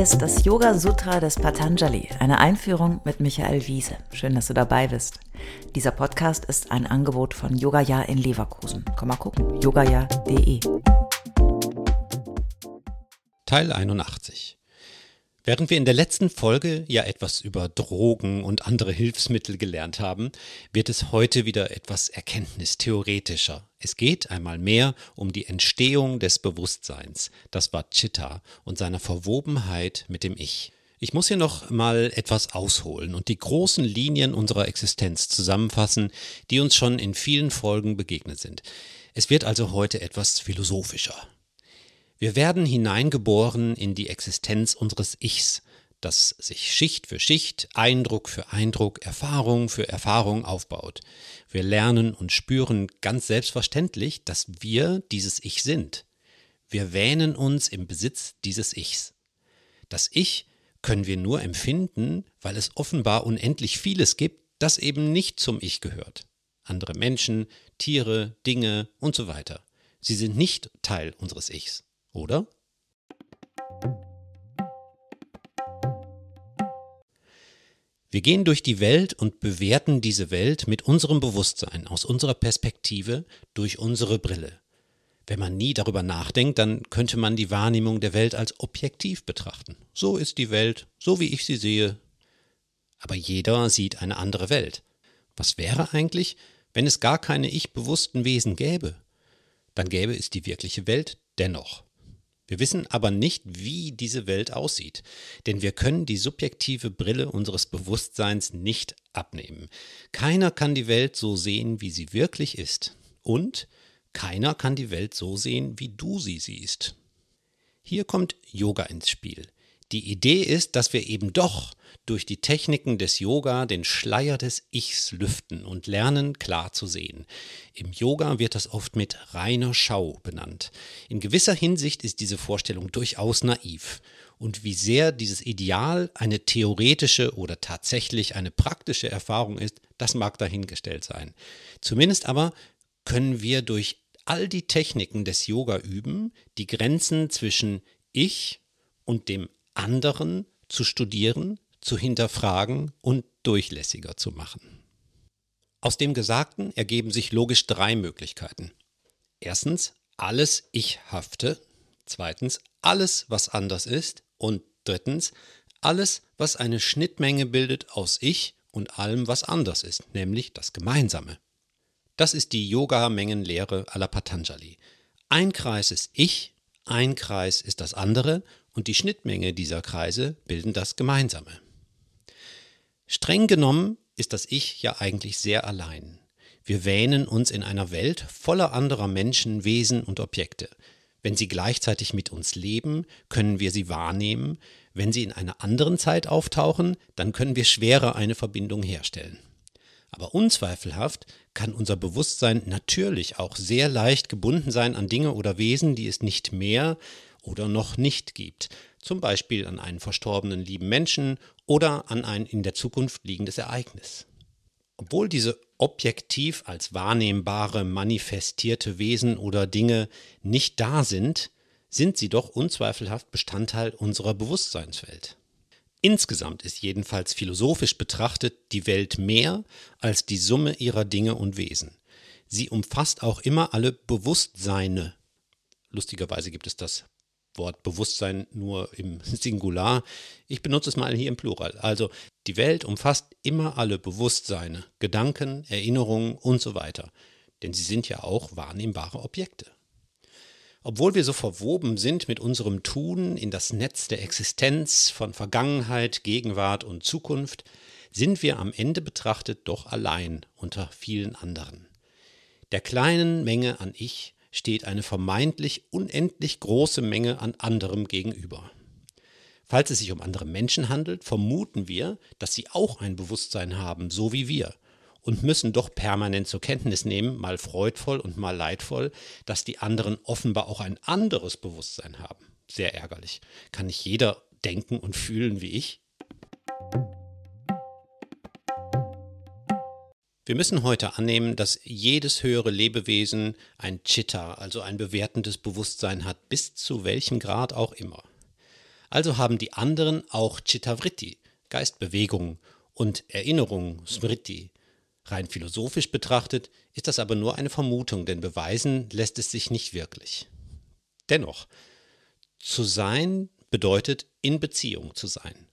Ist das Yoga Sutra des Patanjali, eine Einführung mit Michael Wiese. Schön, dass du dabei bist. Dieser Podcast ist ein Angebot von Yogaya in Leverkusen. Komm mal gucken, yogaya.de. Teil 81 Während wir in der letzten Folge ja etwas über Drogen und andere Hilfsmittel gelernt haben, wird es heute wieder etwas erkenntnistheoretischer. Es geht einmal mehr um die Entstehung des Bewusstseins, das war und seiner Verwobenheit mit dem Ich. Ich muss hier noch mal etwas ausholen und die großen Linien unserer Existenz zusammenfassen, die uns schon in vielen Folgen begegnet sind. Es wird also heute etwas philosophischer. Wir werden hineingeboren in die Existenz unseres Ichs, das sich Schicht für Schicht, Eindruck für Eindruck, Erfahrung für Erfahrung aufbaut. Wir lernen und spüren ganz selbstverständlich, dass wir dieses Ich sind. Wir wähnen uns im Besitz dieses Ichs. Das Ich können wir nur empfinden, weil es offenbar unendlich vieles gibt, das eben nicht zum Ich gehört. Andere Menschen, Tiere, Dinge und so weiter. Sie sind nicht Teil unseres Ichs oder? Wir gehen durch die Welt und bewerten diese Welt mit unserem Bewusstsein, aus unserer Perspektive, durch unsere Brille. Wenn man nie darüber nachdenkt, dann könnte man die Wahrnehmung der Welt als objektiv betrachten. So ist die Welt, so wie ich sie sehe. Aber jeder sieht eine andere Welt. Was wäre eigentlich, wenn es gar keine ich-bewussten Wesen gäbe? Dann gäbe es die wirkliche Welt dennoch. Wir wissen aber nicht, wie diese Welt aussieht, denn wir können die subjektive Brille unseres Bewusstseins nicht abnehmen. Keiner kann die Welt so sehen, wie sie wirklich ist. Und keiner kann die Welt so sehen, wie du sie siehst. Hier kommt Yoga ins Spiel. Die Idee ist, dass wir eben doch durch die Techniken des Yoga den Schleier des Ichs lüften und lernen klar zu sehen. Im Yoga wird das oft mit reiner Schau benannt. In gewisser Hinsicht ist diese Vorstellung durchaus naiv. Und wie sehr dieses Ideal eine theoretische oder tatsächlich eine praktische Erfahrung ist, das mag dahingestellt sein. Zumindest aber können wir durch all die Techniken des Yoga üben, die Grenzen zwischen Ich und dem anderen zu studieren, zu hinterfragen und durchlässiger zu machen. Aus dem Gesagten ergeben sich logisch drei Möglichkeiten. Erstens, alles Ich-hafte. Zweitens, alles, was anders ist. Und drittens, alles, was eine Schnittmenge bildet aus Ich und allem, was anders ist, nämlich das Gemeinsame. Das ist die Yoga-Mengenlehre aller Patanjali. Ein Kreis ist Ich, ein Kreis ist das andere und die Schnittmenge dieser Kreise bilden das Gemeinsame. Streng genommen ist das Ich ja eigentlich sehr allein. Wir wähnen uns in einer Welt voller anderer Menschen, Wesen und Objekte. Wenn sie gleichzeitig mit uns leben, können wir sie wahrnehmen. Wenn sie in einer anderen Zeit auftauchen, dann können wir schwerer eine Verbindung herstellen. Aber unzweifelhaft kann unser Bewusstsein natürlich auch sehr leicht gebunden sein an Dinge oder Wesen, die es nicht mehr oder noch nicht gibt, zum Beispiel an einen verstorbenen lieben Menschen oder an ein in der Zukunft liegendes Ereignis. Obwohl diese objektiv als wahrnehmbare, manifestierte Wesen oder Dinge nicht da sind, sind sie doch unzweifelhaft Bestandteil unserer Bewusstseinswelt. Insgesamt ist jedenfalls philosophisch betrachtet die Welt mehr als die Summe ihrer Dinge und Wesen. Sie umfasst auch immer alle Bewusstseine. Lustigerweise gibt es das Wort Bewusstsein nur im Singular. Ich benutze es mal hier im Plural. Also die Welt umfasst immer alle Bewusstseine, Gedanken, Erinnerungen und so weiter. Denn sie sind ja auch wahrnehmbare Objekte. Obwohl wir so verwoben sind mit unserem Tun in das Netz der Existenz von Vergangenheit, Gegenwart und Zukunft, sind wir am Ende betrachtet doch allein unter vielen anderen. Der kleinen Menge an Ich steht eine vermeintlich unendlich große Menge an anderem gegenüber. Falls es sich um andere Menschen handelt, vermuten wir, dass sie auch ein Bewusstsein haben, so wie wir, und müssen doch permanent zur Kenntnis nehmen, mal freudvoll und mal leidvoll, dass die anderen offenbar auch ein anderes Bewusstsein haben. Sehr ärgerlich. Kann nicht jeder denken und fühlen wie ich? Wir müssen heute annehmen, dass jedes höhere Lebewesen ein Chitta, also ein bewertendes Bewusstsein hat, bis zu welchem Grad auch immer. Also haben die anderen auch Chittavritti, Geistbewegungen und Erinnerungen, Smriti. Rein philosophisch betrachtet ist das aber nur eine Vermutung, denn beweisen lässt es sich nicht wirklich. Dennoch, zu sein bedeutet in Beziehung zu sein.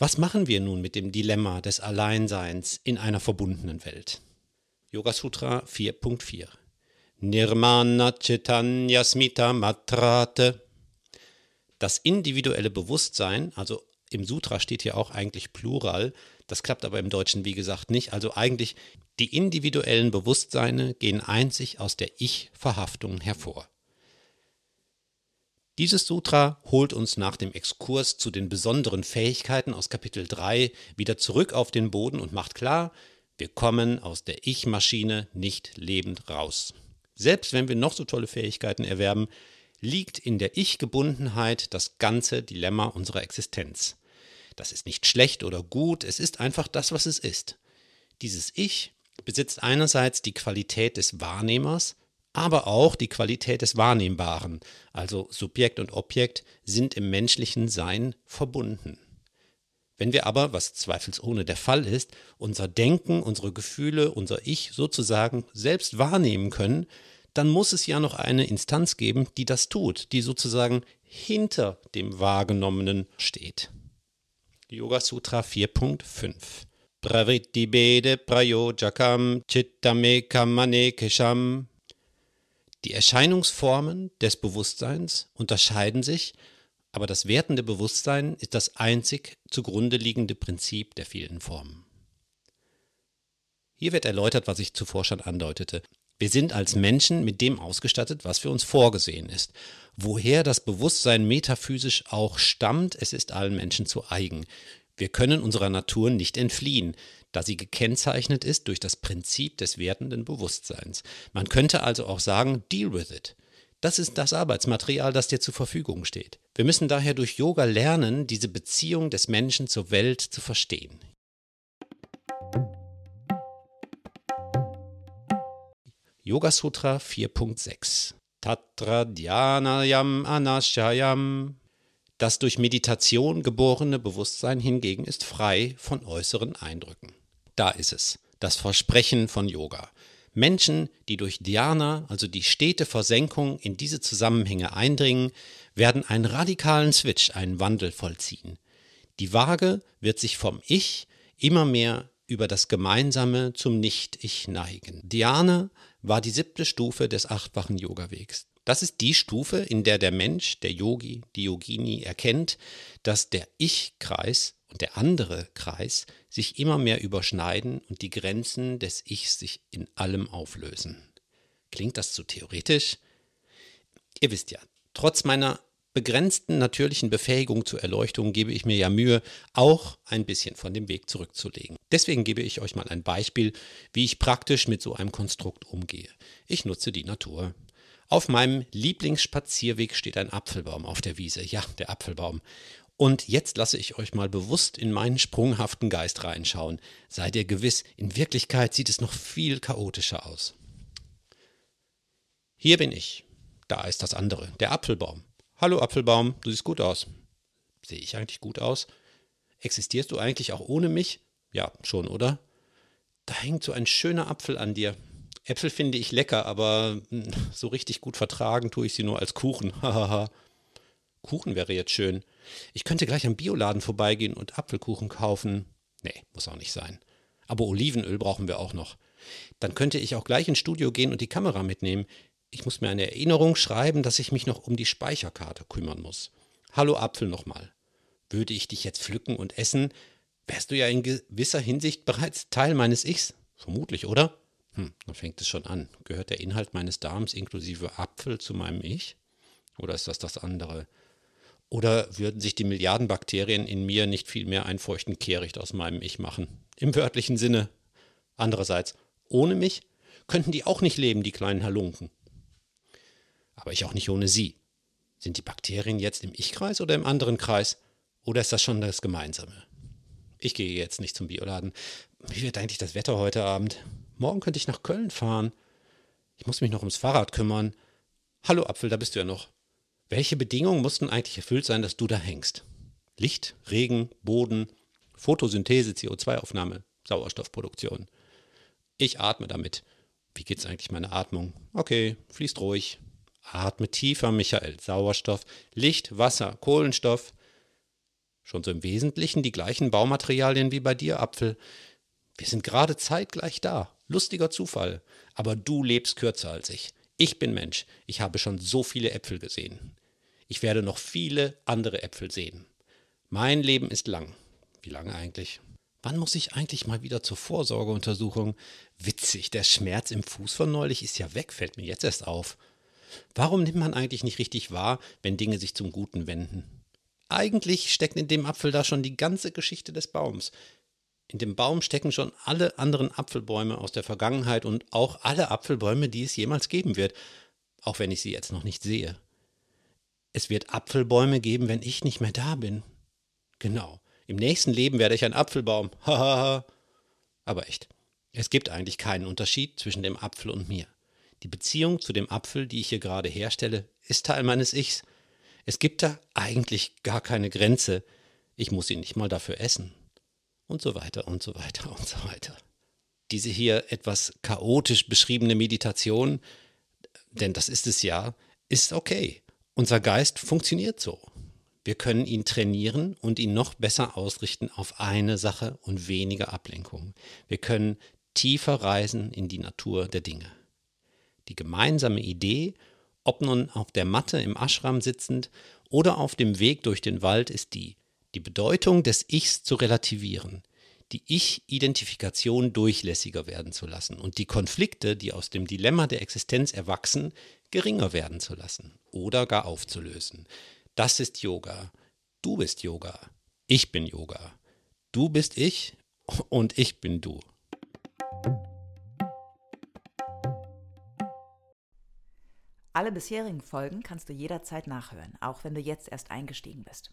Was machen wir nun mit dem Dilemma des Alleinseins in einer verbundenen Welt? Yoga Sutra 4.4 Nirmana Chaitanya Smita Matrate Das individuelle Bewusstsein, also im Sutra steht hier auch eigentlich Plural, das klappt aber im Deutschen wie gesagt nicht, also eigentlich die individuellen Bewusstseine gehen einzig aus der Ich-Verhaftung hervor. Dieses Sutra holt uns nach dem Exkurs zu den besonderen Fähigkeiten aus Kapitel 3 wieder zurück auf den Boden und macht klar, wir kommen aus der Ich-Maschine nicht lebend raus. Selbst wenn wir noch so tolle Fähigkeiten erwerben, liegt in der Ich-Gebundenheit das ganze Dilemma unserer Existenz. Das ist nicht schlecht oder gut, es ist einfach das, was es ist. Dieses Ich besitzt einerseits die Qualität des Wahrnehmers, aber auch die Qualität des Wahrnehmbaren, also Subjekt und Objekt sind im menschlichen Sein verbunden. Wenn wir aber, was zweifelsohne der Fall ist, unser Denken, unsere Gefühle, unser Ich sozusagen selbst wahrnehmen können, dann muss es ja noch eine Instanz geben, die das tut, die sozusagen hinter dem Wahrgenommenen steht. Yoga Sutra 4.5 Pravrittibede prayojakam chittamekammanekesham die Erscheinungsformen des Bewusstseins unterscheiden sich, aber das wertende Bewusstsein ist das einzig zugrunde liegende Prinzip der vielen Formen. Hier wird erläutert, was ich zuvor schon andeutete. Wir sind als Menschen mit dem ausgestattet, was für uns vorgesehen ist. Woher das Bewusstsein metaphysisch auch stammt, es ist allen Menschen zu eigen. Wir können unserer Natur nicht entfliehen da sie gekennzeichnet ist durch das Prinzip des wertenden Bewusstseins. Man könnte also auch sagen, deal with it. Das ist das Arbeitsmaterial, das dir zur Verfügung steht. Wir müssen daher durch Yoga lernen, diese Beziehung des Menschen zur Welt zu verstehen. Yoga Sutra 4.6 Tatra Dhyanayam Anashayam Das durch Meditation geborene Bewusstsein hingegen ist frei von äußeren Eindrücken. Da ist es, das Versprechen von Yoga. Menschen, die durch Dhyana, also die stete Versenkung, in diese Zusammenhänge eindringen, werden einen radikalen Switch, einen Wandel vollziehen. Die Waage wird sich vom Ich immer mehr über das Gemeinsame zum Nicht-Ich neigen. Dhyana war die siebte Stufe des achtfachen Yoga-Wegs. Das ist die Stufe, in der der Mensch, der Yogi, die Yogini erkennt, dass der Ich-Kreis und der andere Kreis sich immer mehr überschneiden und die Grenzen des Ichs sich in allem auflösen. Klingt das zu theoretisch? Ihr wisst ja, trotz meiner begrenzten natürlichen Befähigung zur Erleuchtung gebe ich mir ja Mühe, auch ein bisschen von dem Weg zurückzulegen. Deswegen gebe ich euch mal ein Beispiel, wie ich praktisch mit so einem Konstrukt umgehe. Ich nutze die Natur. Auf meinem Lieblingsspazierweg steht ein Apfelbaum auf der Wiese. Ja, der Apfelbaum. Und jetzt lasse ich euch mal bewusst in meinen sprunghaften Geist reinschauen. Seid ihr gewiss, in Wirklichkeit sieht es noch viel chaotischer aus. Hier bin ich. Da ist das andere, der Apfelbaum. Hallo Apfelbaum, du siehst gut aus. Sehe ich eigentlich gut aus? Existierst du eigentlich auch ohne mich? Ja, schon, oder? Da hängt so ein schöner Apfel an dir. Äpfel finde ich lecker, aber hm, so richtig gut vertragen tue ich sie nur als Kuchen. Kuchen wäre jetzt schön. Ich könnte gleich am Bioladen vorbeigehen und Apfelkuchen kaufen. Nee, muss auch nicht sein. Aber Olivenöl brauchen wir auch noch. Dann könnte ich auch gleich ins Studio gehen und die Kamera mitnehmen. Ich muss mir eine Erinnerung schreiben, dass ich mich noch um die Speicherkarte kümmern muss. Hallo Apfel nochmal. Würde ich dich jetzt pflücken und essen, wärst du ja in gewisser Hinsicht bereits Teil meines Ichs. Vermutlich, oder? Hm, dann fängt es schon an. Gehört der Inhalt meines Darms inklusive Apfel zu meinem Ich? Oder ist das das andere? Oder würden sich die Milliarden Bakterien in mir nicht viel mehr einen feuchten Kehricht aus meinem Ich machen? Im wörtlichen Sinne. Andererseits, ohne mich könnten die auch nicht leben, die kleinen Halunken. Aber ich auch nicht ohne sie. Sind die Bakterien jetzt im Ich-Kreis oder im anderen Kreis? Oder ist das schon das Gemeinsame? Ich gehe jetzt nicht zum Bioladen. Wie wird eigentlich das Wetter heute Abend? Morgen könnte ich nach Köln fahren. Ich muss mich noch ums Fahrrad kümmern. Hallo Apfel, da bist du ja noch. Welche Bedingungen mussten eigentlich erfüllt sein, dass du da hängst? Licht, Regen, Boden, Photosynthese, CO2-Aufnahme, Sauerstoffproduktion. Ich atme damit. Wie geht's eigentlich meine Atmung? Okay, fließt ruhig. Atme tiefer, Michael. Sauerstoff, Licht, Wasser, Kohlenstoff. Schon so im Wesentlichen die gleichen Baumaterialien wie bei dir, Apfel. Wir sind gerade zeitgleich da. Lustiger Zufall. Aber du lebst kürzer als ich. Ich bin Mensch. Ich habe schon so viele Äpfel gesehen. Ich werde noch viele andere Äpfel sehen. Mein Leben ist lang. Wie lange eigentlich? Wann muss ich eigentlich mal wieder zur Vorsorgeuntersuchung? Witzig, der Schmerz im Fuß von neulich ist ja weg, fällt mir jetzt erst auf. Warum nimmt man eigentlich nicht richtig wahr, wenn Dinge sich zum Guten wenden? Eigentlich steckt in dem Apfel da schon die ganze Geschichte des Baums. In dem Baum stecken schon alle anderen Apfelbäume aus der Vergangenheit und auch alle Apfelbäume, die es jemals geben wird, auch wenn ich sie jetzt noch nicht sehe. Es wird Apfelbäume geben, wenn ich nicht mehr da bin. Genau. Im nächsten Leben werde ich ein Apfelbaum. Hahaha. Aber echt. Es gibt eigentlich keinen Unterschied zwischen dem Apfel und mir. Die Beziehung zu dem Apfel, die ich hier gerade herstelle, ist Teil meines Ichs. Es gibt da eigentlich gar keine Grenze. Ich muss ihn nicht mal dafür essen. Und so weiter und so weiter und so weiter. Diese hier etwas chaotisch beschriebene Meditation, denn das ist es ja, ist okay. Unser Geist funktioniert so. Wir können ihn trainieren und ihn noch besser ausrichten auf eine Sache und weniger Ablenkung. Wir können tiefer reisen in die Natur der Dinge. Die gemeinsame Idee, ob nun auf der Matte im Ashram sitzend oder auf dem Weg durch den Wald, ist die, die Bedeutung des Ichs zu relativieren, die Ich-Identifikation durchlässiger werden zu lassen und die Konflikte, die aus dem Dilemma der Existenz erwachsen, geringer werden zu lassen oder gar aufzulösen. Das ist Yoga. Du bist Yoga. Ich bin Yoga. Du bist ich und ich bin du. Alle bisherigen Folgen kannst du jederzeit nachhören, auch wenn du jetzt erst eingestiegen bist.